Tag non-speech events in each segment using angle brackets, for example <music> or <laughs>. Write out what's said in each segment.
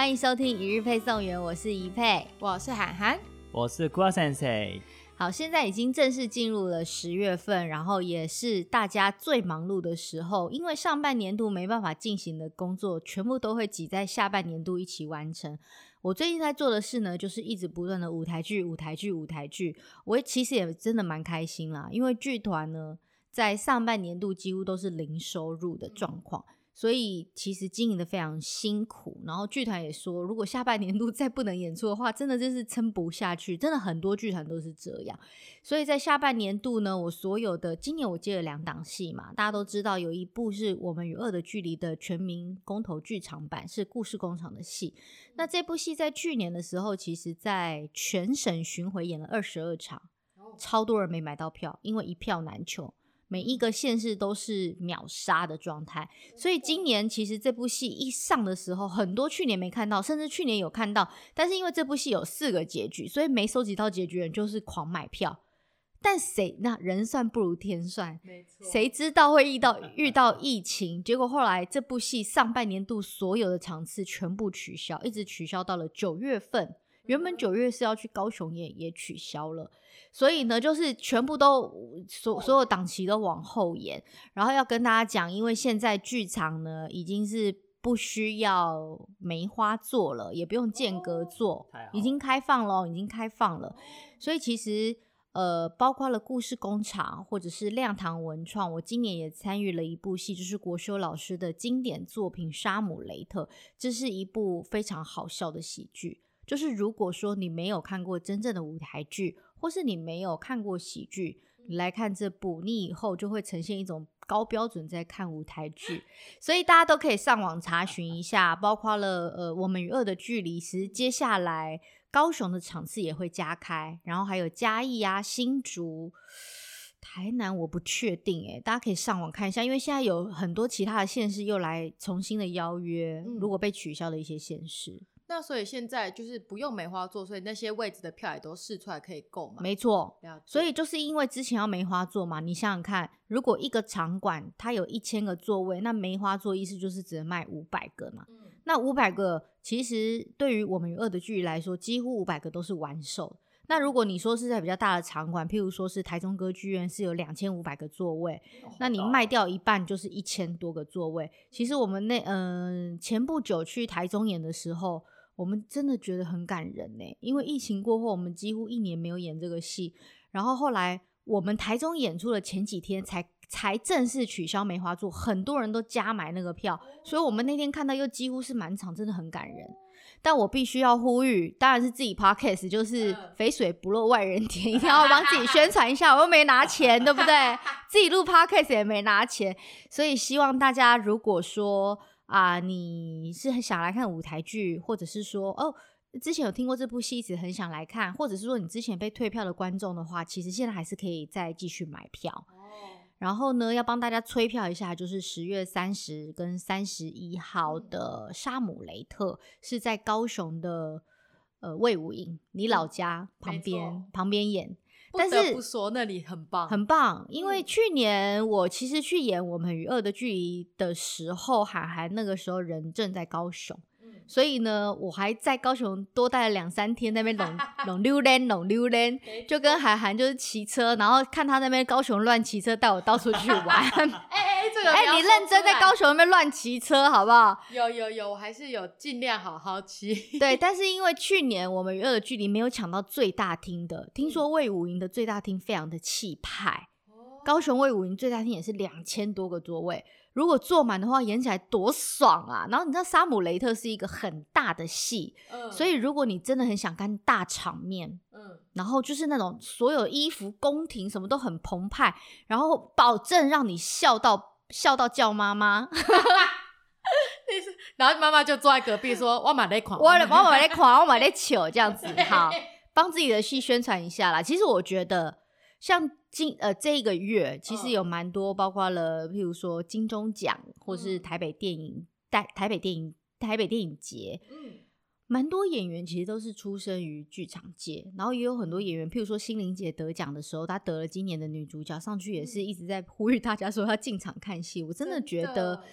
欢迎收听一日配送员，我是怡佩，我是涵涵，我是郭先生。好，现在已经正式进入了十月份，然后也是大家最忙碌的时候，因为上半年度没办法进行的工作，全部都会挤在下半年度一起完成。我最近在做的事呢，就是一直不断的舞台剧、舞台剧、舞台剧。我其实也真的蛮开心啦，因为剧团呢，在上半年度几乎都是零收入的状况。所以其实经营的非常辛苦，然后剧团也说，如果下半年度 <laughs> 再不能演出的话，真的就是撑不下去。真的很多剧团都是这样。所以在下半年度呢，我所有的今年我接了两档戏嘛，大家都知道有一部是我们与恶的距离的全民公投剧场版，是故事工厂的戏。那这部戏在去年的时候，其实在全省巡回演了二十二场，超多人没买到票，因为一票难求。每一个县市都是秒杀的状态，所以今年其实这部戏一上的时候，很多去年没看到，甚至去年有看到，但是因为这部戏有四个结局，所以没收集到结局人就是狂买票。但谁那人算不如天算，谁知道会遇到遇到疫情？结果后来这部戏上半年度所有的场次全部取消，一直取消到了九月份。原本九月是要去高雄演，也取消了。所以呢，就是全部都所所有档期都往后延，然后要跟大家讲，因为现在剧场呢已经是不需要梅花座了，也不用间隔座，已经开放了，已经开放了。所以其实呃，包括了故事工厂或者是亮堂文创，我今年也参与了一部戏，就是国修老师的经典作品《沙姆雷特》，这是一部非常好笑的喜剧。就是如果说你没有看过真正的舞台剧，或是你没有看过喜剧，来看这部，你以后就会呈现一种高标准在看舞台剧。所以大家都可以上网查询一下，包括了呃，我们与恶的距离。其实接下来高雄的场次也会加开，然后还有嘉义啊、新竹、台南，我不确定诶，大家可以上网看一下，因为现在有很多其他的县市又来重新的邀约，如果被取消的一些县市。那所以现在就是不用梅花座，所以那些位置的票也都试出来可以购买。没错，所以就是因为之前要梅花座嘛，你想想看，如果一个场馆它有一千个座位，那梅花座意思就是只能卖五百个嘛。嗯、那五百个其实对于我们与恶的距离来说，几乎五百个都是完售。那如果你说是在比较大的场馆，譬如说是台中歌剧院是有两千五百个座位，哦、那你卖掉一半就是一千多个座位。其实我们那嗯、呃、前不久去台中演的时候。我们真的觉得很感人呢，因为疫情过后，我们几乎一年没有演这个戏。然后后来我们台中演出的前几天才才正式取消梅花座，很多人都加买那个票，所以我们那天看到又几乎是满场，真的很感人。但我必须要呼吁，当然是自己 podcast，就是肥水不落外人田，<laughs> 一定要帮自己宣传一下。我又没拿钱，对不对？<laughs> 自己录 podcast 也没拿钱，所以希望大家如果说。啊、呃，你是很想来看舞台剧，或者是说哦，之前有听过这部戏，一直很想来看，或者是说你之前被退票的观众的话，其实现在还是可以再继续买票。哦、然后呢，要帮大家催票一下，就是十月三十跟三十一号的《沙姆雷特》是在高雄的呃魏武营，你老家旁边、嗯、旁边演。但是不说那里很棒，很棒，因为去年我其实去演《我们与恶的距离》的时候，涵涵那个时候人正在高雄。所以呢，我还在高雄多待了两三天，那边拢拢 <laughs> 溜连，拢溜连，就跟涵涵就是骑车，然后看他那边高雄乱骑车，带我到处去玩。<laughs> 这个哎、欸，你认真在高雄那边乱骑车好不好？有有有，我还是有尽量好好骑。对，<laughs> 但是因为去年我们与恶的距离没有抢到最大厅的，听说魏武营的最大厅非常的气派，高雄魏武营最大厅也是两千多个座位。如果坐满的话，演起来多爽啊！然后你知道《沙姆雷特》是一个很大的戏，嗯，所以如果你真的很想看大场面，嗯，然后就是那种所有衣服、宫廷什么都很澎湃，然后保证让你笑到笑到叫妈妈，<laughs> 然后妈妈就坐在隔壁说：“我买那款，我我买那款，我买那球，这样子。<laughs> 好，帮自己的戏宣传一下啦。”其实我觉得像。今呃这一个月其实有蛮多，包括了譬如说金钟奖，或是台北电影台台北电影台北电影节，嗯，蛮多演员其实都是出生于剧场界，然后也有很多演员，譬如说心灵姐得奖的时候，她得了今年的女主角，上去也是一直在呼吁大家说要进场看戏。我真的觉得，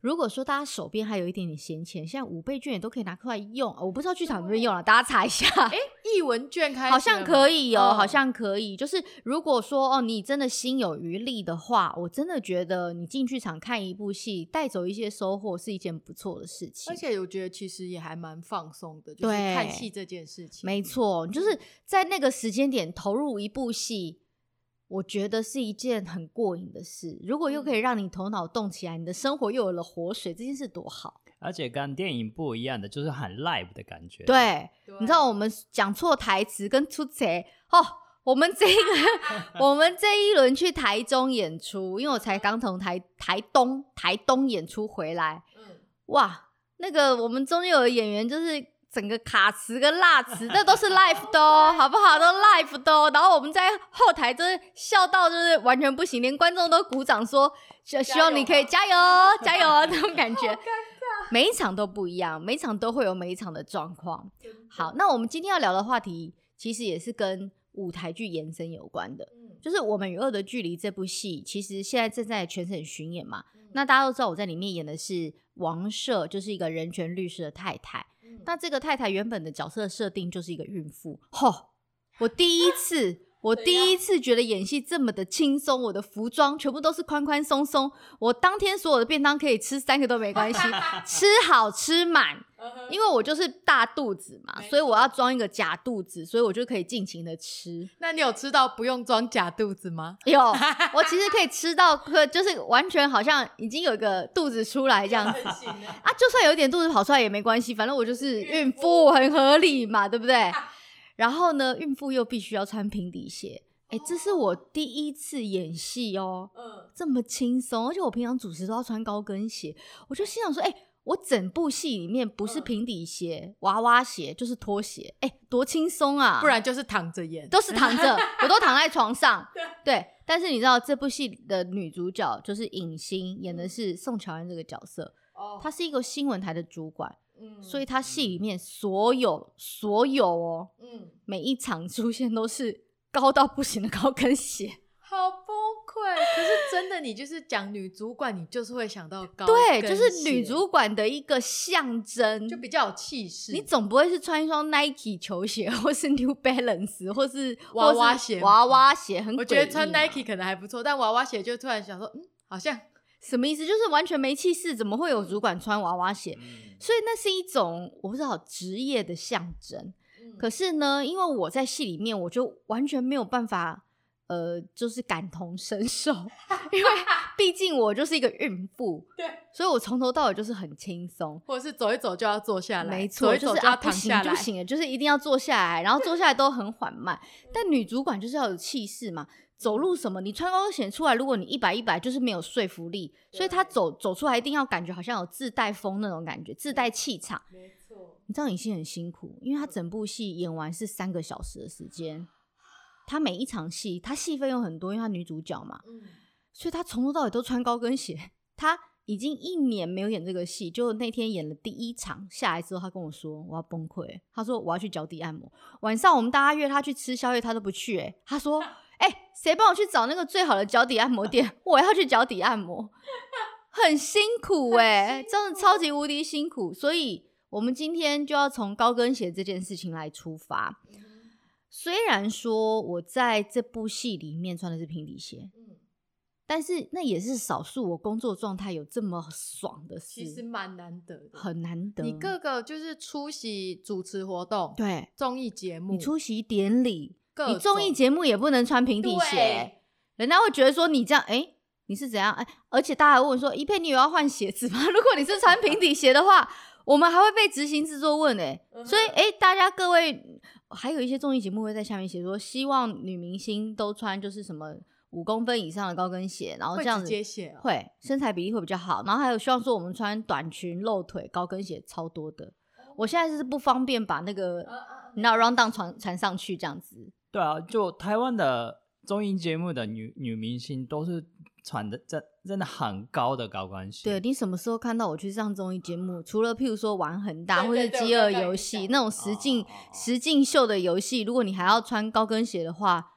如果说大家手边还有一点点闲钱，现在五倍券也都可以拿出来用。我不知道剧场有没有用了，大家查一下。哎，艺文券开好像可以哦，哦好像可以。就是如果说哦，你真的心有余力的话，我真的觉得你进剧场看一部戏，带走一些收获是一件不错的事情。而且我觉得其实也还蛮放松的，就是看戏这件事情。没错，就是在那个时间点投入一部戏。我觉得是一件很过瘾的事，如果又可以让你头脑动起来，你的生活又有了活水，这件事多好！而且跟电影不一样的，就是很 live 的感觉。对，对你知道我们讲错台词跟出错哦，我们这个 <laughs> 我们这一轮去台中演出，因为我才刚从台台东台东演出回来，嗯，哇，那个我们中间有的演员就是。整个卡词跟辣词，那都是 life 的哦，好不好？都 life 的哦。然后我们在后台就是笑到就是完全不行，连观众都鼓掌说，希望你可以加油，<laughs> 加油啊！那种感觉。每一场都不一样，每一场都会有每一场的状况。好，那我们今天要聊的话题，其实也是跟舞台剧延伸有关的。就是《我们与恶的距离》这部戏，其实现在正在全省巡演嘛。那大家都知道我在里面演的是王社，就是一个人权律师的太太。那这个太太原本的角色设定就是一个孕妇，吼！我第一次，我第一次觉得演戏这么的轻松，我的服装全部都是宽宽松松，我当天所有的便当可以吃三个都没关系，<laughs> 吃好吃满。因为我就是大肚子嘛，所以我要装一个假肚子，所以我就可以尽情的吃。那你有吃到不用装假肚子吗？有，我其实可以 <laughs> 吃到，可就是完全好像已经有一个肚子出来这样子啊。就算有一点肚子跑出来也没关系，反正我就是孕妇，很合理嘛，对不对？<laughs> 然后呢，孕妇又必须要穿平底鞋。哎，这是我第一次演戏哦，嗯这么轻松，而且我平常主持都要穿高跟鞋，我就心想说，哎。我整部戏里面不是平底鞋、嗯、娃娃鞋，就是拖鞋，哎、欸，多轻松啊！不然就是躺着演，都是躺着，<laughs> 我都躺在床上。对，对，但是你知道这部戏的女主角就是影星，演的是宋乔安这个角色。哦，她是一个新闻台的主管，嗯，所以他戏里面所有所有哦，嗯，每一场出现都是高到不行的高跟鞋。<laughs> 好崩溃！可是真的，你就是讲女主管，你就是会想到高。对，就是女主管的一个象征，就比较有气势。你总不会是穿一双 Nike 球鞋，或是 New Balance，或是 <laughs> 娃娃鞋。娃娃鞋很，我觉得穿 Nike 可能还不错，但娃娃鞋就突然想说，嗯，好像什么意思？就是完全没气势，怎么会有主管穿娃娃鞋？嗯、所以那是一种我不知道职业的象征。嗯、可是呢，因为我在戏里面，我就完全没有办法。呃，就是感同身受，<laughs> 因为毕竟我就是一个孕妇，对，所以我从头到尾就是很轻松，或者是走一走就要坐下来，没错，就是啊，不行就行了，就是一定要坐下来，然后坐下来都很缓慢。<laughs> 但女主管就是要有气势嘛，走路什么，你穿高跟鞋出来，如果你一摆一摆，就是没有说服力，所以他走走出来一定要感觉好像有自带风那种感觉，自带气场。没错，你知道影星很辛苦，因为她整部戏演完是三个小时的时间。<sighs> 她每一场戏，她戏份有很多，因为她女主角嘛，嗯、所以她从头到尾都穿高跟鞋。<laughs> 她已经一年没有演这个戏，就那天演了第一场下来之后，她跟我说我要崩溃。她说我要去脚底按摩。晚上我们大家约她去吃宵夜，她都不去。哎，她说哎，谁帮我去找那个最好的脚底按摩店？我要去脚底按摩，<laughs> 很辛苦哎，真的超级无敌辛苦。所以我们今天就要从高跟鞋这件事情来出发。虽然说我在这部戏里面穿的是平底鞋，嗯，但是那也是少数我工作状态有这么爽的事，其实蛮难得的，很难得。你各个就是出席主持活动，对，综艺节目，你出席典礼，种你综艺节目也不能穿平底鞋，人家会觉得说你这样，哎、欸，你是怎样？哎，而且大家还问说，一佩你有要换鞋子吗？<laughs> 如果你是穿平底鞋的话，我们还会被执行制作问哎、欸，所以哎、欸，大家各位。还有一些综艺节目会在下面写说，希望女明星都穿就是什么五公分以上的高跟鞋，然后这样子会身材比例会比较好。然后还有希望说我们穿短裙露腿高跟鞋超多的。我现在是不方便把那个你知道 rundown 传传上去这样子。对啊，就台湾的综艺节目的女女明星都是。穿的真真的很高的高跟鞋。对，你什么时候看到我去上综艺节目？除了譬如说玩很大或者饥饿游戏那种实境实境秀的游戏，如果你还要穿高跟鞋的话，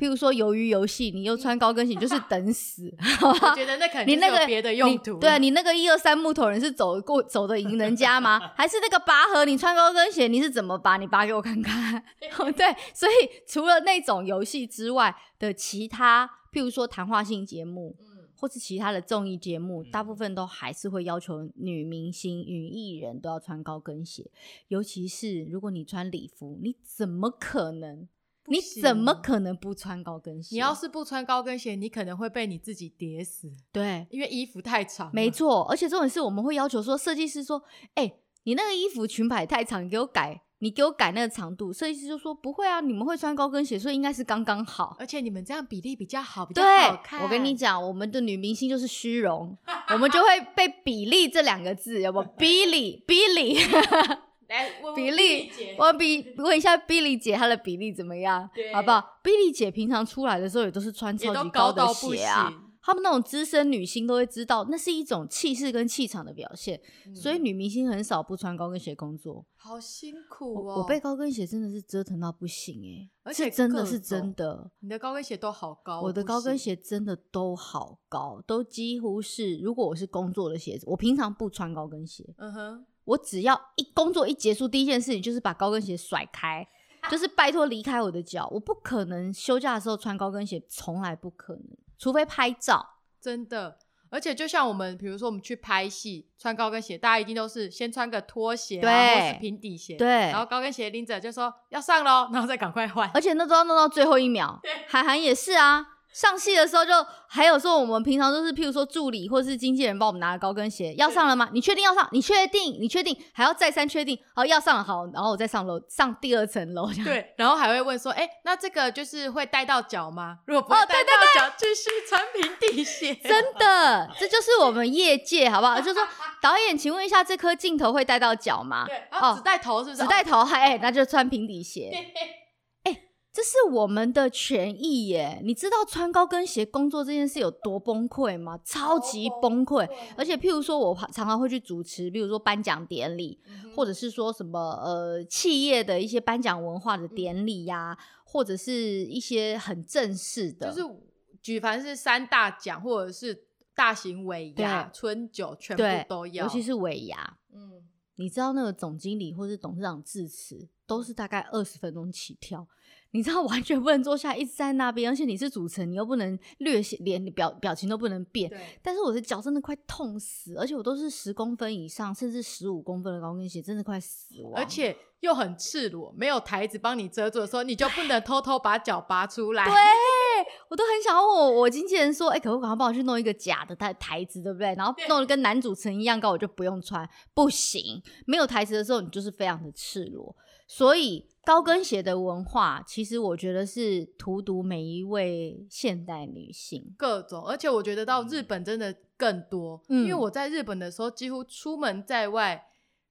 譬如说鱿鱼游戏，你又穿高跟鞋，就是等死。我觉得那肯定你那个别的用途。对啊，你那个一二三木头人是走过走的赢人家吗？还是那个拔河，你穿高跟鞋你是怎么拔？你拔给我看看。<laughs> 对，所以除了那种游戏之外的其他，譬如说谈话性节目。或是其他的综艺节目，大部分都还是会要求女明星、女艺人都要穿高跟鞋，尤其是如果你穿礼服，你怎么可能？你怎么可能不穿高跟鞋？你要是不穿高跟鞋，你可能会被你自己跌死。对，因为衣服太长。没错，而且这种事我们会要求说，设计师说：“哎、欸，你那个衣服裙摆太长，你给我改。”你给我改那个长度，设计师就说不会啊，你们会穿高跟鞋，所以应该是刚刚好。而且你们这样比例比较好，比较好看。我跟你讲，我们的女明星就是虚荣，我们就会被比例这两个字，要不？Billy Billy，来比例，我比问一下 Billy 姐她的比例怎么样，好不好？Billy 姐平常出来的时候也都是穿超级高的鞋啊。他们那种资深女星都会知道，那是一种气势跟气场的表现，嗯，所以女明星很少不穿高跟鞋工作。好辛苦哦！我，我被高跟鞋真的是折腾到不行哎，而且真的是真的。你的高跟鞋都好高，我的高跟鞋真的都好高，都几乎是如果我是工作的鞋子，我平常不穿高跟鞋。嗯哼，我只要一工作一结束，第一件事情就是把高跟鞋甩开，就是拜托离开我的脚，我不可能休假的时候穿高跟鞋，从来不可能。除非拍照，真的，而且就像我们，比如说我们去拍戏，穿高跟鞋，大家一定都是先穿个拖鞋，对，或是平底鞋，对，然后高跟鞋拎着就说要上喽，然后再赶快换，而且那都要弄到最后一秒。<laughs> 对，韩寒也是啊。上戏的时候就还有说，我们平常都是譬如说助理或者是经纪人帮我们拿高跟鞋，要上了吗？你确定要上？你确定？你确定？还要再三确定？好，要上了，好，然后我再上楼，上第二层楼。对，然后还会问说，哎、欸，那这个就是会带到脚吗？如果不会带到脚，继续穿平底鞋。<laughs> 真的，这就是我们业界好不好？就是说，<laughs> 导演，请问一下，这颗镜头会带到脚吗？对，哦，只带头是不是？只带头，哎、欸，那就穿平底鞋。这是我们的权益耶！你知道穿高跟鞋工作这件事有多崩溃吗？超级崩溃！而且，譬如说，我常常会去主持，比如说颁奖典礼，嗯，或者是说什么呃企业的一些颁奖文化的典礼呀，啊嗯，或者是一些很正式的，就是举凡是三大奖或者是大型尾牙、春酒，全部都要，尤其是尾牙。嗯，你知道那个总经理或是董事长致辞都是大概二十分钟起跳。你知道完全不能坐下，一直在那边，而且你是主持人，你又不能略显连表表情都不能变。对。但是我的脚真的快痛死，而且我都是十公分以上，甚至十五公分的高跟鞋，真的快死亡。而且又很赤裸，没有台子帮你遮住的时候，你就不能偷偷把脚拔出来。对，我都很想问我我经纪人说，哎、欸，可不可以帮我去弄一个假的台台子，对不对？然后弄得跟男主持人一样高，我就不用穿。不行，没有台子的时候，你就是非常的赤裸。所以高跟鞋的文化，其实我觉得是荼毒每一位现代女性。各种，而且我觉得到日本真的更多，嗯，因为我在日本的时候，几乎出门在外，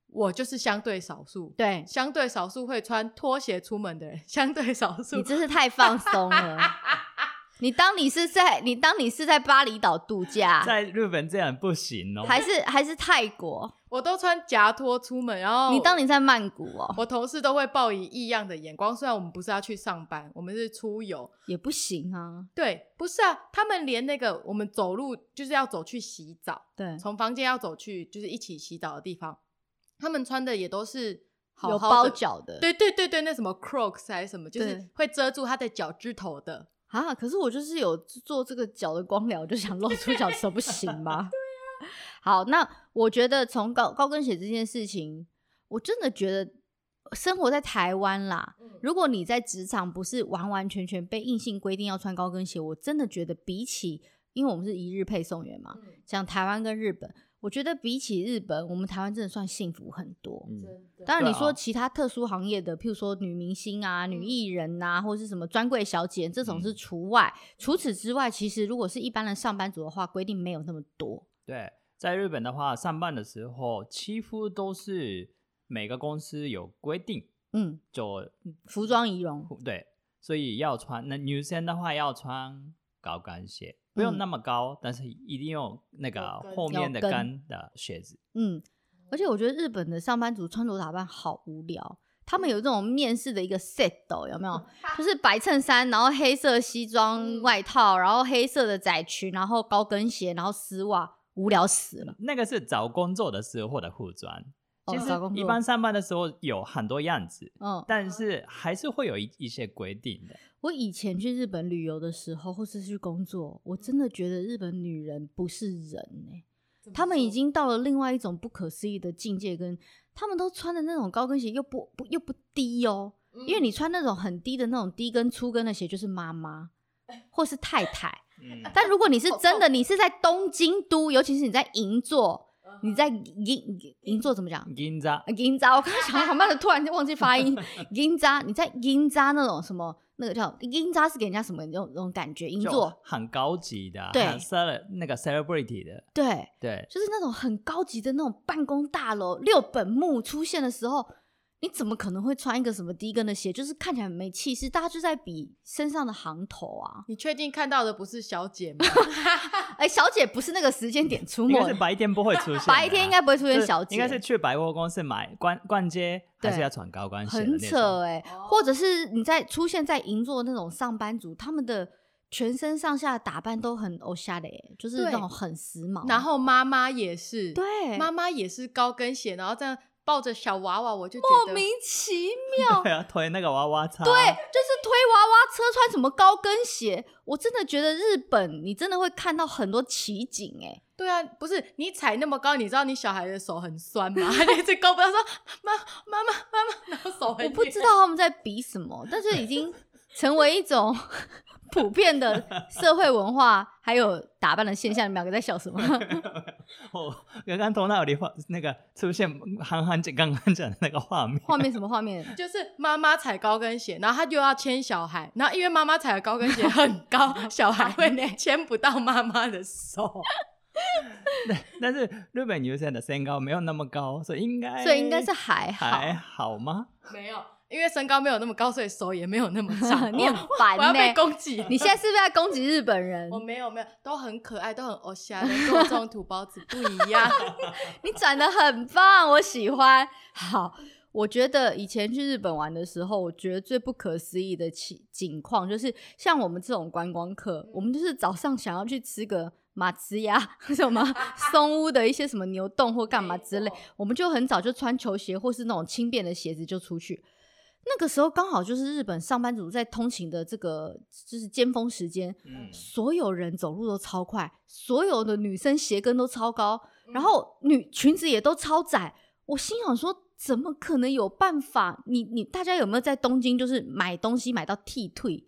我就是相对少数，对，相对少数会穿拖鞋出门的人，相对少数。你真是太放松了。<laughs> 你当你是在你当你是在巴厘岛度假，在日本这样不行哦，还是还是泰国？我都穿夹拖出门，然后你当你在曼谷哦，我同事都会报以异样的眼光。虽然我们不是要去上班，我们是出游，也不行啊。对，不是啊，他们连那个我们走路就是要走去洗澡，对，从房间要走去就是一起洗澡的地方，他们穿的也都是好好有包脚的，对对对对，那什么 Crocs 还是什么，就是会遮住他的脚趾头的。啊！可是我就是有做这个脚的光疗，就想露出脚趾头，不行吗？<laughs> 对啊。好，那我觉得从高高跟鞋这件事情，我真的觉得生活在台湾啦，嗯，如果你在职场不是完完全全被硬性规定要穿高跟鞋，我真的觉得比起，因为我们是一日配送员嘛，像台湾跟日本。我觉得比起日本，我们台湾真的算幸福很多。嗯，当然你说其他特殊行业的，譬如说女明星啊、女艺人呐、啊，或者是什么专柜小姐这种是除外。嗯。除此之外，其实如果是一般的上班族的话，规定没有那么多。对，在日本的话，上班的时候几乎都是每个公司有规定，嗯，就服装仪容。对，所以要穿。那女生的话要穿高跟鞋。不用那么高，嗯，但是一定用那个后面的跟的鞋子。嗯，而且我觉得日本的上班族穿着打扮好无聊，他们有这种面试的一个 set 有没有？<laughs> 就是白衬衫，然后黑色西装外套，然后黑色的窄裙，然后高跟鞋，然后丝袜，无聊死了。那个是找工作的时候的服装。其实一般上班的时候有很多样子，嗯，但是还是会有一一些规定的。我以前去日本旅游的时候，或是去工作，我真的觉得日本女人不是人哎、欸，她们已经到了另外一种不可思议的境界，跟她们都穿的那种高跟鞋又不不又不低哦、喔，因为你穿那种很低的那种低跟粗跟的鞋就是妈妈 <laughs> 或是太太，但如果你是真的，你是在东京都，尤其是你在银座。你在银银座怎么讲？银扎，银扎。我刚刚想好慢的，突然间忘记发音。<laughs> 银扎，你在银扎那种什么？那个叫银扎是给人家什么那种那种感觉？银座很高级的，对，cel 那个 celebrity 的，对对，就是那种很高级的那种办公大楼。六本木出现的时候。你怎么可能会穿一个什么低跟的鞋？就是看起来很没气势，大家就在比身上的行头啊！你确定看到的不是小姐吗？<laughs> 哎、欸，小姐不是那个时间点出没，是白天不会出现，白天应该不会出现小姐，应该是去百货公司买逛逛街，还是要穿高跟鞋？很扯哎、欸！或者是你在出现在银座那种上班族，他们的全身上下打扮都很欧夏的耶，就是那种很时髦。然后妈妈也是，对，妈妈也是高跟鞋，然后这样。抱着小娃娃，我就觉得莫名其妙。<laughs> 对啊，推那个娃娃车。对，就是推娃娃车，穿什么高跟鞋？我真的觉得日本，你真的会看到很多奇景哎、欸。对啊，不是你踩那么高，你知道你小孩的手很酸吗？<laughs> 他一直高不要说妈妈妈妈妈，然后手很。我不知道他们在比什么，但是已经成为一种。<laughs> 普遍的社会文化还有打扮的现象，你们两个在笑什么？<laughs> 我刚刚头脑里画那个出现韩寒姐刚刚讲的那个画面。画面什么画面？就是妈妈踩高跟鞋，然后她就要牵小孩，然后因为妈妈踩的高跟鞋很高，小孩会牵不到妈妈的手。<laughs> 对，但是日本女生的身高没有那么高，所以应该所以应该是还好还好吗？没有。因为身高没有那么高，所以手也没有那么长。<laughs> 你很烦呢、欸，我要被攻击。你现在是不是在攻击日本人？我没有没有，都很可爱，都很欧夏，跟我这种土包子不一样。<laughs> 你转得很棒，我喜欢。好，我觉得以前去日本玩的时候，我觉得最不可思议的情景况就是，像我们这种观光客，嗯、我们就是早上想要去吃个马兹呀 <laughs> 什么松屋的一些什么牛洞或干嘛之类，我们就很早就穿球鞋或是那种轻便的鞋子就出去。那个时候刚好就是日本上班族在通勤的这个就是尖峰时间，嗯，所有人走路都超快，所有的女生鞋跟都超高，然后女裙子也都超窄。我心想说，怎么可能有办法？你你大家有没有在东京就是买东西买到剃腿，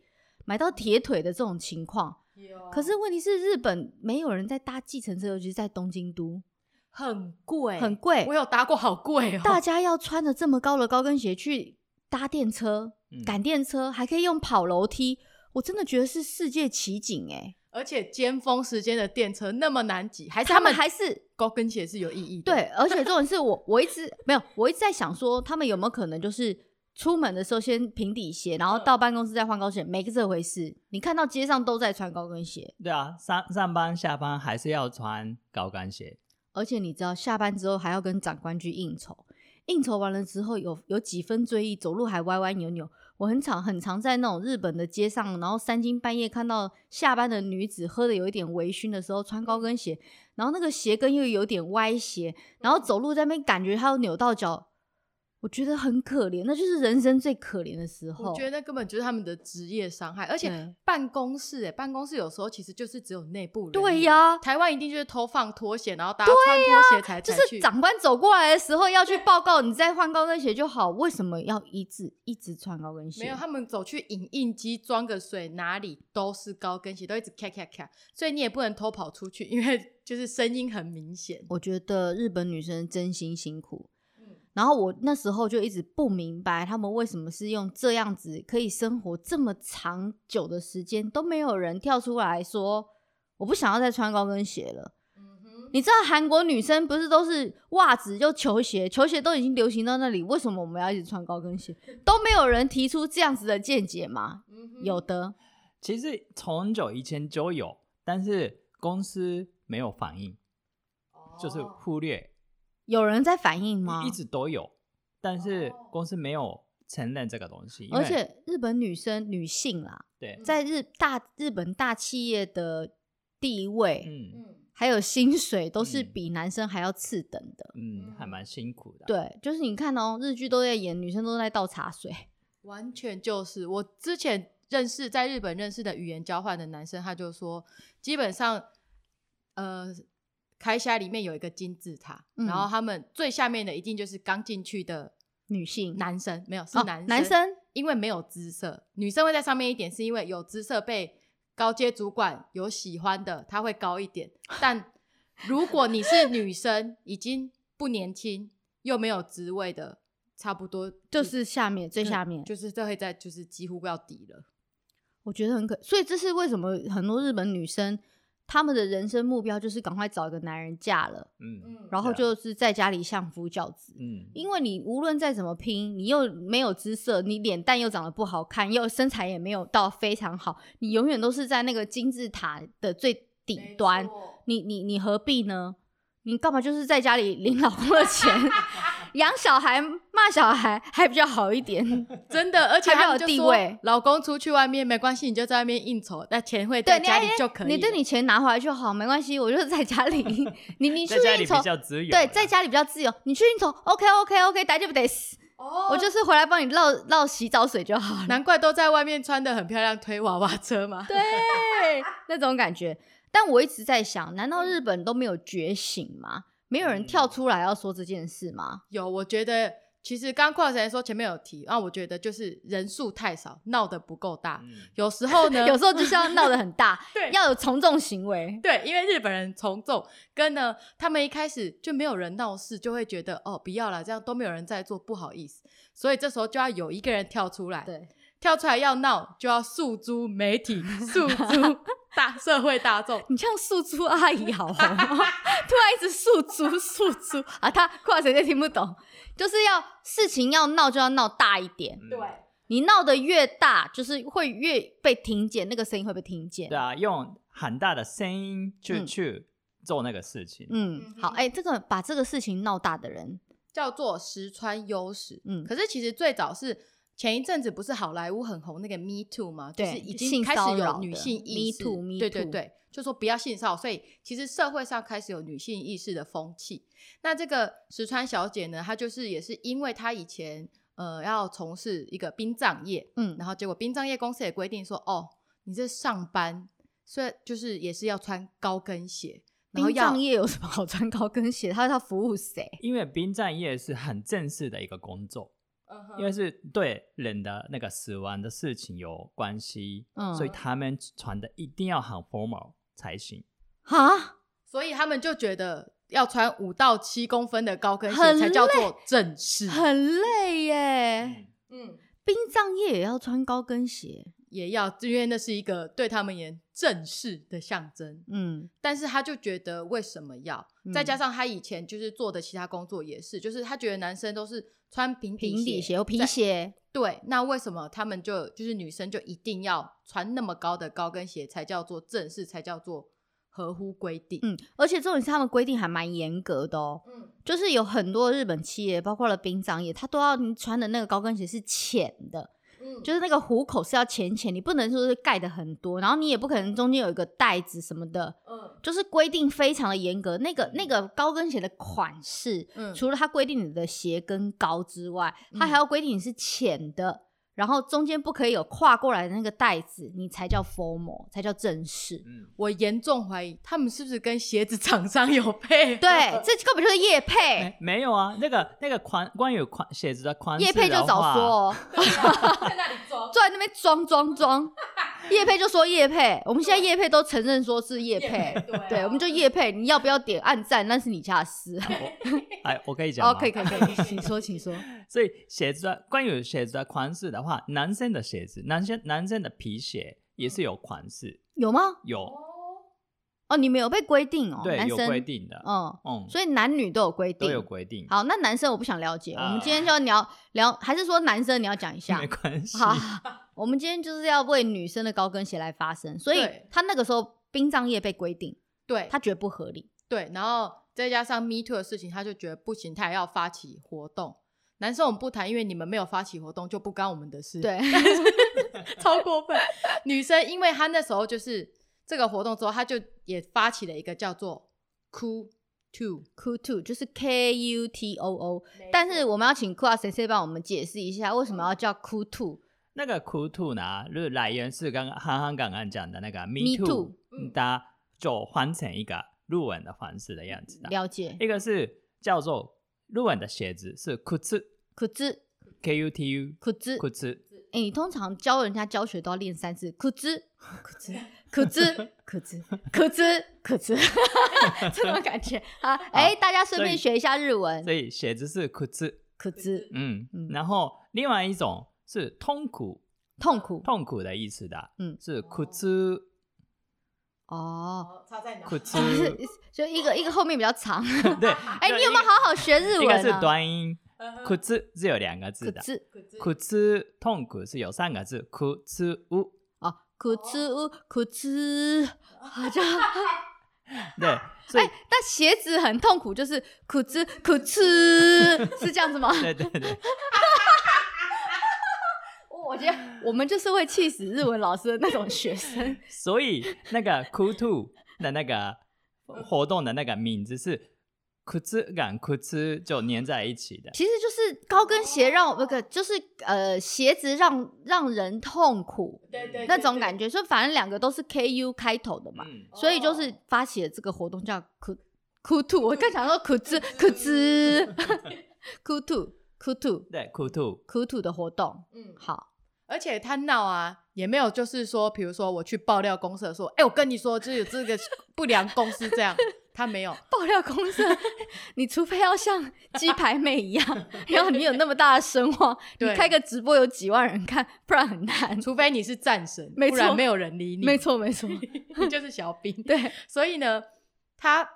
买到铁腿的这种情况？有。可是问题是日本没有人在搭计程车，尤其是在东京都，很贵，很贵。我有搭过，好贵哦。大家要穿着这么高的高跟鞋去。搭电车、赶电车，还可以用跑楼梯，我真的觉得是世界奇景哎！而且尖峰时间的电车那么难挤，还是他们还是高跟鞋是有意义的。对，而且这种是我我一直没有，我一直在想说，他们有没有可能就是出门的时候先平底鞋，然后到办公室再换高跟鞋，没这回事。你看到街上都在穿高跟鞋。对啊，上上班下班还是要穿高跟鞋。而且你知道，下班之后还要跟长官去应酬。应酬完了之后有，有几分醉意，走路还歪歪扭扭。我很常很常在那种日本的街上，然后三更半夜看到下班的女子喝的有一点微醺的时候，穿高跟鞋，然后那个鞋跟又有点歪斜，然后走路在那边感觉她要扭到脚。我觉得很可怜，那就是人生最可怜的时候。我觉得那根本就是他们的职业伤害，而且办公室，哎，办公室有时候其实就是只有内部人。对呀，台湾一定就是偷放拖鞋，然后大家穿拖鞋才才。就是长官走过来的时候要去报告，你再换高跟鞋就好。为什么要一直一直穿高跟鞋？没有，他们走去影印机装个水，哪里都是高跟鞋，都一直咔咔咔，所以你也不能偷跑出去，因为就是声音很明显。我觉得日本女生真心辛苦。然后我那时候就一直不明白，他们为什么是用这样子可以生活这么长久的时间，都没有人跳出来说我不想要再穿高跟鞋了。嗯，你知道韩国女生不是都是袜子就球鞋，球鞋都已经流行到那里，为什么我们要一直穿高跟鞋？都没有人提出这样子的见解吗？嗯，有的，其实从很久以前就有，但是公司没有反应，哦，就是忽略。有人在反映吗？一直都有，但是公司没有承认这个东西。而且日本女生女性啦，对，在日大日本大企业的地位，嗯还有薪水都是比男生还要次等的，嗯，还蛮辛苦的。对，就是你看哦，日剧都在演女生都在倒茶水，<laughs> 完全就是我之前认识在日本认识的语言交换的男生，他就说，基本上，呃，开虾里面有一个金字塔，嗯、然后他们最下面的一定就是刚进去的女性男生，没有是男男生因为没有姿色，女生会在上面一点，是因为有姿色被。高阶主管有喜欢的，他会高一点。<laughs> 但如果你是女生，已经不年轻又没有职位的，差不多 <laughs> 就，是下面最下面，就是这会在就是几乎不要底了。我觉得很可，所以这是为什么很多日本女生。他们的人生目标就是赶快找一个男人嫁了，嗯，然后就是在家里相夫教子，嗯，因为你无论再怎么拼，你又没有姿色，你脸蛋又长得不好看，又身材也没有到非常好，你永远都是在那个金字塔的最底端，你你你何必呢？你干嘛就是在家里领老公的钱？<laughs> 养小孩、骂小孩还比较好一点，<laughs> 真的，而且还有地位。老公出去外面没关系，你就在外面应酬，那钱会在家里就可以你。你对你钱拿回来就好，没关系，我就是在家里。<laughs> 你你去应酬，对，在家里比较自由。你去应酬，OK OK OK，大丈夫です。哦，我就是回来帮你绕绕洗澡水就好了。难怪都在外面穿的很漂亮，推娃娃车嘛。<laughs> 对，那种感觉。但我一直在想，难道日本都没有觉醒吗？没有人跳出来要说这件事吗？有，我觉得其实刚跨时说前面有提，然后我觉得就是人数太少，闹得不够大。嗯、有时候呢，<laughs> 有时候就是要闹得很大，<laughs> 对，要有从众行为。对，因为日本人从众，跟呢他们一开始就没有人闹事，就会觉得哦不要了，这样都没有人在做，不好意思。所以这时候就要有一个人跳出来，对，跳出来要闹，就要诉诸媒体，<laughs> 诉诸。大社会大众，你这样诉诸阿姨好红吗？<laughs> 突然一直诉诸诉诸啊，他跨谁都听不懂，就是要事情要闹就要闹大一点。对，你闹得越大，就是会越被听见，那个声音会被听见。对啊，用很大的声音去、嗯、去做那个事情。嗯，好，哎、欸，这个把这个事情闹大的人叫做石川优史。嗯，可是其实最早是。前一阵子不是好莱坞很红那个 Me Too 吗？对，就是已经开始有女性意识。Me Too，Me Too，对对对，就说不要性骚扰，所以其实社会上开始有女性意识的风气。那这个石川小姐呢，她就是也是因为她以前呃要从事一个殡葬业，嗯，然后结果殡葬业公司也规定说，哦，你这上班，所以就是也是要穿高跟鞋。殡葬业有什么好穿高跟鞋？他要服务谁？因为殡葬业是很正式的一个工作。因为是对人的那个死亡的事情有关系，嗯，所以他们穿的一定要很 formal 才行。哈，所以他们就觉得要穿五到七公分的高跟鞋才叫做正式，很累耶。嗯，殡葬业也要穿高跟鞋，也要，因为那是一个对他们也正式的象征。嗯，但是他就觉得为什么要？嗯，再加上他以前就是做的其他工作也是，就是他觉得男生都是。穿平底鞋，平底鞋有皮鞋，对，那为什么他们就就是女生就一定要穿那么高的高跟鞋才叫做正式，才叫做合乎规定？嗯，而且重点是他们规定还蛮严格的哦，嗯，就是有很多日本企业，包括了殡葬业，他都要你穿的那个高跟鞋是浅的。就是那个虎口是要浅浅，你不能说是盖的很多，然后你也不可能中间有一个带子什么的，嗯，就是规定非常的严格。那个那个高跟鞋的款式，嗯，除了它规定你的鞋跟高之外，它还要规定你是浅的。然后中间不可以有跨过来的那个带子，你才叫 formal，才叫正式。嗯，我严重怀疑他们是不是跟鞋子厂商有配？对，这根本就是叶配。没，没有啊，那个那个款关于款鞋子的宽业配就早说哦，在那里装，坐在那边装装装。叶 <laughs> 配就说叶配，我们现在叶配都承认说是叶配，对，啊、对，我们就叶配，你要不要点暗赞那是你家的事。哎，我可以讲？哦，可以可以可以，请说请说。所以鞋子的关于鞋子的款式的话，男生的鞋子，男生男生的皮鞋也是有款式，有吗？有。哦，你们有被规定哦？对，男生有规定的。嗯嗯，所以男女都有规定，都有规定。好，那男生我不想了解，我们今天就要聊聊，还是说男生你要讲一下？没关系。好，我们今天就是要为女生的高跟鞋来发声，所以他那个时候殡葬业被规定，对他觉得不合理，对，然后再加上 Me Too 的事情，他就觉得不行，他也要发起活动。男生我们不谈，因为你们没有发起活动，就不干我们的事。对，<laughs> 超过分。女生，因为她那时候就是这个活动之后，她就也发起了一个叫做 “Cool Two”，“Cool Two” 就是 K U T O O。但是我们要请库拉先生帮我们解释一下，为什么要叫 “Cool Two”？那个 “Cool Two” 呢，就是来源是刚刚憨憨刚刚讲的那个 “Me Too”，大家就换成一个日文的方式的样子的。了解。一个是叫做日文的鞋子是“靴子”。裤子，K U T U，裤子，裤子。哎，你通常教人家教学都要练三次，裤子，裤子，裤子，<laughs> 裤子，裤子，<laughs> 裤子，<laughs> 这种感觉。啊！哎，大家顺便学一下日文。所以写字是裤子，裤子，嗯，然后另外一种是痛苦，痛苦，痛苦的意思的，嗯，是裤子。哦，差在哪？裤子，就一个一个后面比较长。对，哎，你有没有好好学日文？一个是短音。裤子是有两个字的，裤子痛苦是有三个字，裤子屋。哦，裤子屋裤子，好像 <laughs> 对，<laughs> 所以但鞋子很痛苦，就是裤子裤子是这样子吗？对对对，<laughs> 我觉得我们就是会气死日文老师的那种学生，所以那个 Cool Two 的那个活动的那个名字是。裤子跟裤子就粘在一起的，其实就是高跟鞋让那个、哦、就是呃鞋子让让人痛苦，对对，对，对，那种感觉，所以反正两个都是 K U 开头的嘛，嗯、所以就是发起了这个活动叫裤裤兔，我刚想说裤子裤子裤兔裤兔，对裤兔裤兔的活动，嗯，好，而且他闹啊也没有就是说，比如说我去爆料公社说，哎、欸，我跟你说，就有这个不良公司这样。他没有爆料公司，你除非要像鸡排妹一样，然后你有那么大的声望，你开个直播有几万人看，不然很难。除非你是战神，没，不然没有人理你。没错没错，<laughs> 你就是小兵。对，<laughs> 所以呢，他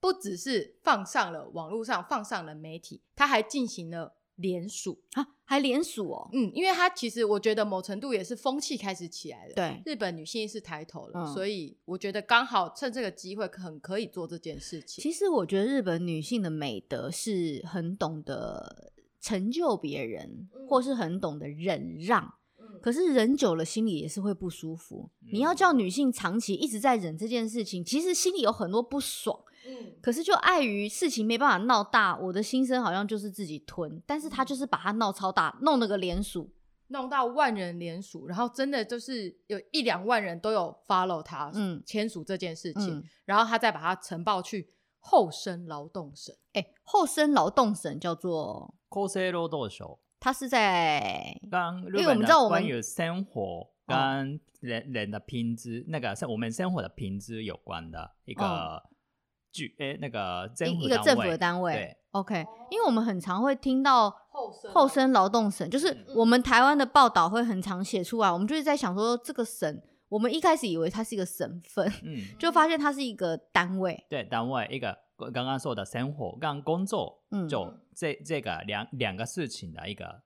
不只是放上了网络上，放上了媒体，他还进行了联署啊。还连署哦，嗯，因为他其实我觉得某程度也是风气开始起来了，对，日本女性意识抬头了，嗯，所以我觉得刚好趁这个机会很可以做这件事情。其实我觉得日本女性的美德是很懂得成就别人，嗯，或是很懂得忍让，嗯，可是忍久了心里也是会不舒服。嗯，你要叫女性长期一直在忍这件事情，其实心里有很多不爽。嗯，可是就碍于事情没办法闹大，我的心声好像就是自己吞，但是他就是把它闹超大，弄了个联署，弄到万人联署，然后真的就是有一两万人都有 follow 他，嗯，签署这件事情，嗯，然后他再把它呈报去后生劳动省，哎、欸，厚生劳动省叫做厚生劳动省，他是在刚，因为我们知道我们有生活跟人人的品质，哦，那个是我们生活的品质有关的一个。哦举诶，那个政府一个政府的单位，对，OK，因为我们很常会听到后生劳动省，就是我们台湾的报道会很常写出来，我们就是在想说这个省，我们一开始以为它是一个省份，嗯，就发现它是一个单位，对，单位一个刚刚说的生活跟工作，嗯，就这这个两两个事情的一个。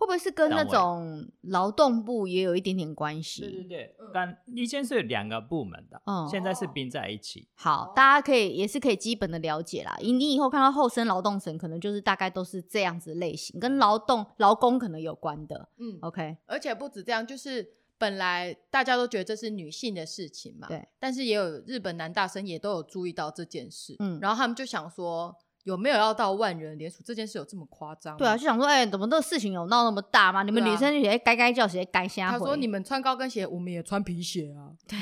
会不会是跟那种劳动部也有一点点关系？对对对，但以前是两个部门的，嗯，现在是并在一起。好，大家可以也是可以基本的了解啦。你你以后看到厚生劳动省，可能就是大概都是这样子类型，跟劳动劳工可能有关的。嗯，OK。而且不止这样，就是本来大家都觉得这是女性的事情嘛，对。但是也有日本男大生也都有注意到这件事，嗯，然后他们就想说。有没有要到万人联署这件事有这么夸张？对啊，就想说，哎、欸，怎么这个事情有闹那么大吗？你们女生也该该叫谁该瞎回。他说你们穿高跟鞋，我们也穿皮鞋啊。对，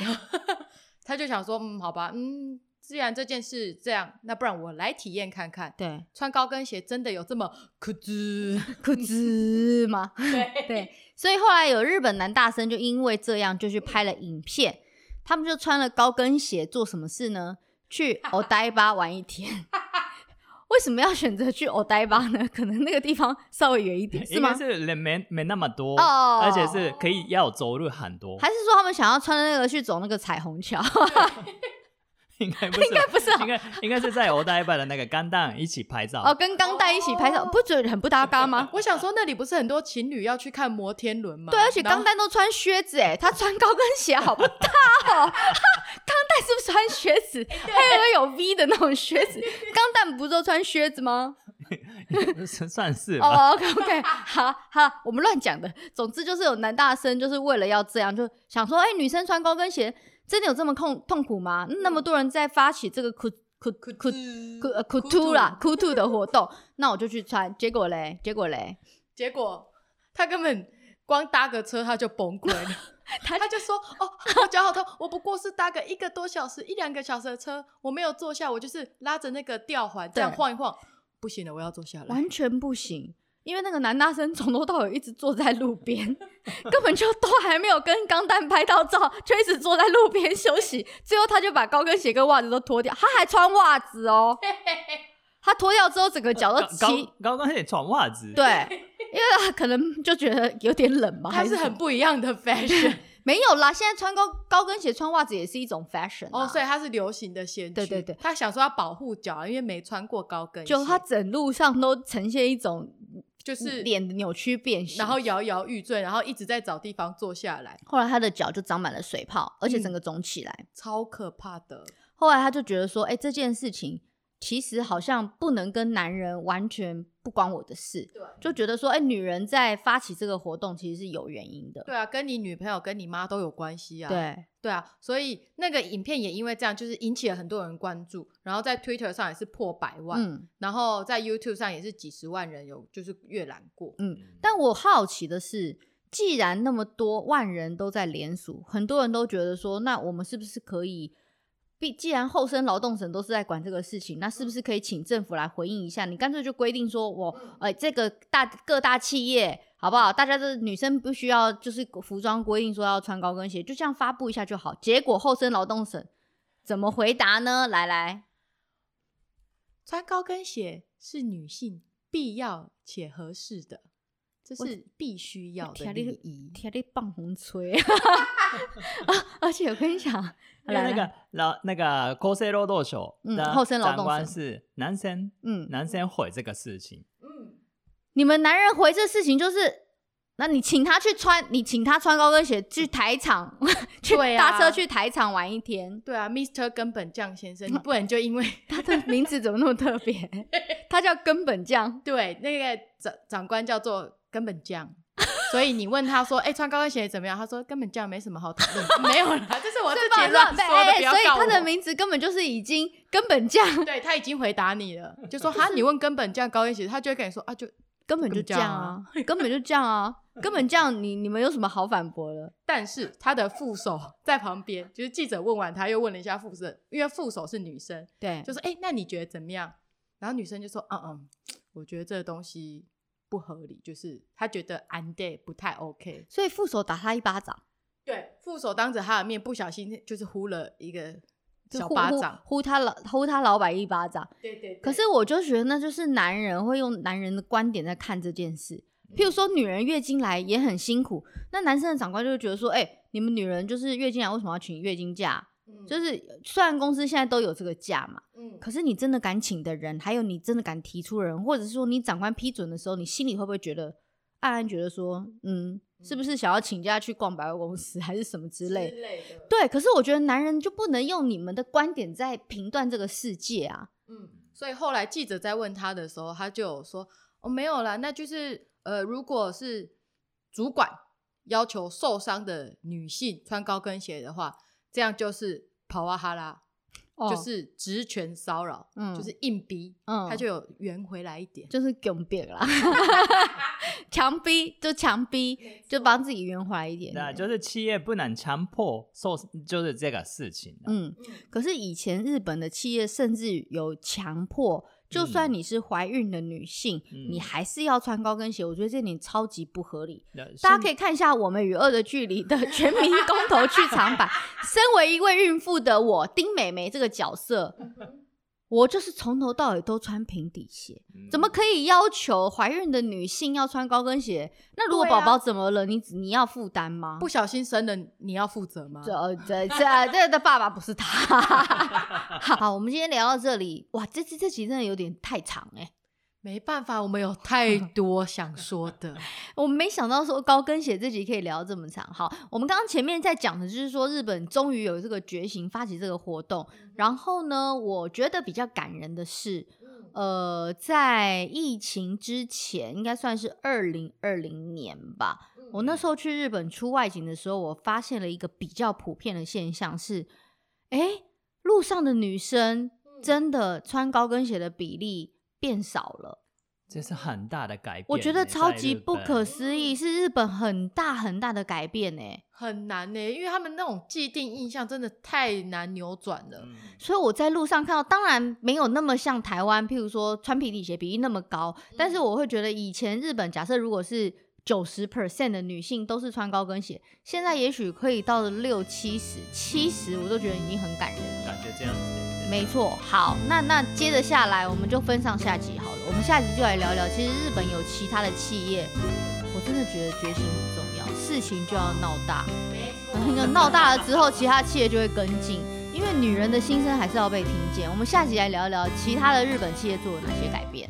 <laughs> 他就想说，嗯，好吧，嗯，既然这件事这样，那不然我来体验看看。对，穿高跟鞋真的有这么可滋 <laughs> 可滋吗？<laughs> 对对，所以后来有日本男大生就因为这样就去拍了影片，他们就穿了高跟鞋做什么事呢？去欧呆吧玩一天。为什么要选择去欧呆巴呢？<laughs> 可能那个地方稍微远一点，<laughs> 是吗？是人没没那么多，oh, 而且是可以要走路很多。还是说他们想要穿那个去走那个彩虹桥？<laughs> <laughs> 应该不是，应该不是，应该应该是在欧呆巴的那个钢蛋一起拍照。哦，跟钢蛋一起拍照，不觉得很不搭嘎吗？我想说，那里不是很多情侣要去看摩天轮吗？对，而且钢蛋都穿靴子，哎，他穿高跟鞋好不搭哦。<laughs> 钢蛋是不是穿靴子？<laughs> 还有有 V 的那种靴子？钢蛋不是都穿靴子吗？算是哦、oh,，OK OK，好好，我们乱讲的。总之就是有男大生就是为了要这样，就想说，哎、欸，女生穿高跟鞋真的有这么痛痛苦吗？那么多人在发起这个酷酷酷酷酷呃酷兔啦酷兔的活动，<laughs> 那我就去穿。结果嘞，结果嘞，结果他根本光搭个车他就崩溃了。<laughs> 他他就说，哦，我脚好痛，我不过是搭个一个多小时、一两个小时的车，我没有坐下，我就是拉着那个吊环这样晃一晃。不行了，我要坐下来。完全不行，因为那个男大生从头到尾一直坐在路边，<laughs> 根本就都还没有跟钢蛋拍到照，就一直坐在路边休息。最后他就把高跟鞋跟袜子都脱掉，他还穿袜子哦。<laughs> 他脱掉之后，整个脚都起高，高跟鞋穿袜子。对，因为他可能就觉得有点冷嘛，还是很不一样的 <laughs> fashion。没有啦，现在穿高高跟鞋、穿袜子也是一种 fashion 哦，所以他是流行的先驱。对对对，他想说要保护脚，因为没穿过高跟鞋，就他整路上都呈现一种就是脸的扭曲变形，然后摇摇欲坠，然后一直在找地方坐下来。后来他的脚就长满了水泡，而且整个肿起来，嗯，超可怕的。后来他就觉得说，哎，这件事情。其实好像不能跟男人完全不关我的事，对，就觉得说，哎、欸，女人在发起这个活动其实是有原因的，对啊，跟你女朋友、跟你妈都有关系啊，对，对啊，所以那个影片也因为这样，就是引起了很多人关注，然后在 Twitter 上也是破百万，嗯，然后在 YouTube 上也是几十万人有就是阅览过，嗯，但我好奇的是，既然那么多万人都在联署，很多人都觉得说，那我们是不是可以？毕既然后生劳动省都是在管这个事情，那是不是可以请政府来回应一下？你干脆就规定说我，我、呃、哎，这个大各大企业好不好？大家的女生不需要就是服装规定说要穿高跟鞋，就这样发布一下就好。结果后生劳动省怎么回答呢？来来，穿高跟鞋是女性必要且合适的。这是必须要的礼仪。天天放风吹，<laughs> 而且我跟你讲，<laughs> 那个老那个厚生劳动省的长官是男生，嗯，男生回这个事情，嗯，你们男人回这事情就是，那你请他去穿，你请他穿高跟鞋去台场，去搭车去台场玩一天，对啊，Mr. 根本酱先生，<laughs> 你不能就因为他的名字怎么那么特别，他叫根本酱，对，那个长长官叫做。根本降，<laughs> 所以你问他说：“哎、欸，穿高跟鞋怎么样？”他说：“根本降没什么好讨论。” <laughs> 没有啦，这是我自己乱说的。所以他的名字根本就是已经根本降。<laughs> 对，他已经回答你了，就说：“哈，你问根本降高跟鞋，他就会跟你说啊，就根本就这样啊，根本就这样啊，根本酱。你你们有什么好反驳的？”但是他的副手在旁边，就是记者问完，他又问了一下副手，因为副手是女生，对，就说：“哎、欸，那你觉得怎么样？”然后女生就说：“嗯嗯，我觉得这个东西。”不合理，就是他觉得 and day 不太 OK，所以副手打他一巴掌。对，副手当着他的面不小心就是呼了一个小巴掌，呼，他老呼他老板一巴掌。对，对对。可是我就觉得那就是男人会用男人的观点在看这件事。譬如说，女人月经来也很辛苦，那男生的长官就会觉得说：“哎、欸，你们女人就是月经来为什么要请月经假？”就是虽然公司现在都有这个假嘛，嗯，可是你真的敢请的人，还有你真的敢提出的人，或者是说你长官批准的时候，你心里会不会觉得暗暗觉得说，嗯，是不是想要请假去逛百货公司，<laughs> 还是什么之类？之类的。对，可是我觉得男人就不能用你们的观点在评断这个世界啊。嗯，所以后来记者在问他的时候，他就有说，哦，没有啦，那就是呃，如果是主管要求受伤的女性穿高跟鞋的话。这样就是跑哇哈啦，哦、就是职权骚扰，嗯，就是硬逼，嗯，他就有圆回来一点，就是强逼啦，<laughs> 强逼就强逼，就帮自己圆回来一点。对，就是企业不能强迫受，就是这个事情。嗯，可是以前日本的企业甚至有强迫。就算你是怀孕的女性，嗯，你还是要穿高跟鞋。我觉得这点超级不合理。嗯，大家可以看一下《我们与恶的距离》的 <laughs> 全民公投剧场版。身为一位孕妇的我，丁美眉这个角色。我就是从头到尾都穿平底鞋，嗯、怎么可以要求怀孕的女性要穿高跟鞋？那如果宝宝怎么了，啊、你你要负担吗？不小心生了，你要负责吗？这这这这的爸爸不是他。<laughs> 好，我们今天聊到这里，哇，这这这集真的有点太长哎、欸。没办法，我们有太多想说的。<laughs> 我们没想到说高跟鞋这集可以聊这么长。好，我们刚刚前面在讲的就是说日本终于有这个觉醒发起这个活动。然后呢，我觉得比较感人的是，呃，在疫情之前，应该算是二零二零年吧。我那时候去日本出外景的时候，我发现了一个比较普遍的现象是，哎，路上的女生真的穿高跟鞋的比例变少了。这是很大的改变，我觉得超级不可思议，是日本很大很大的改变呢，很难呢，因为他们那种既定印象真的太难扭转了。嗯、所以我在路上看到，当然没有那么像台湾，譬如说穿平底鞋比例那么高，嗯、但是我会觉得以前日本假设如果是九十 percent 的女性都是穿高跟鞋，现在也许可以到了六七十、七十，我都觉得已经很感人了。感觉这样子。没错，好，那那接着下来，我们就分上下集好了。我们下集就来聊聊，其实日本有其他的企业，我真的觉得决心很重要，事情就要闹大，闹大了之后，其他企业就会跟进，因为女人的心声还是要被听见。我们下集来聊聊其他的日本企业做了哪些改变。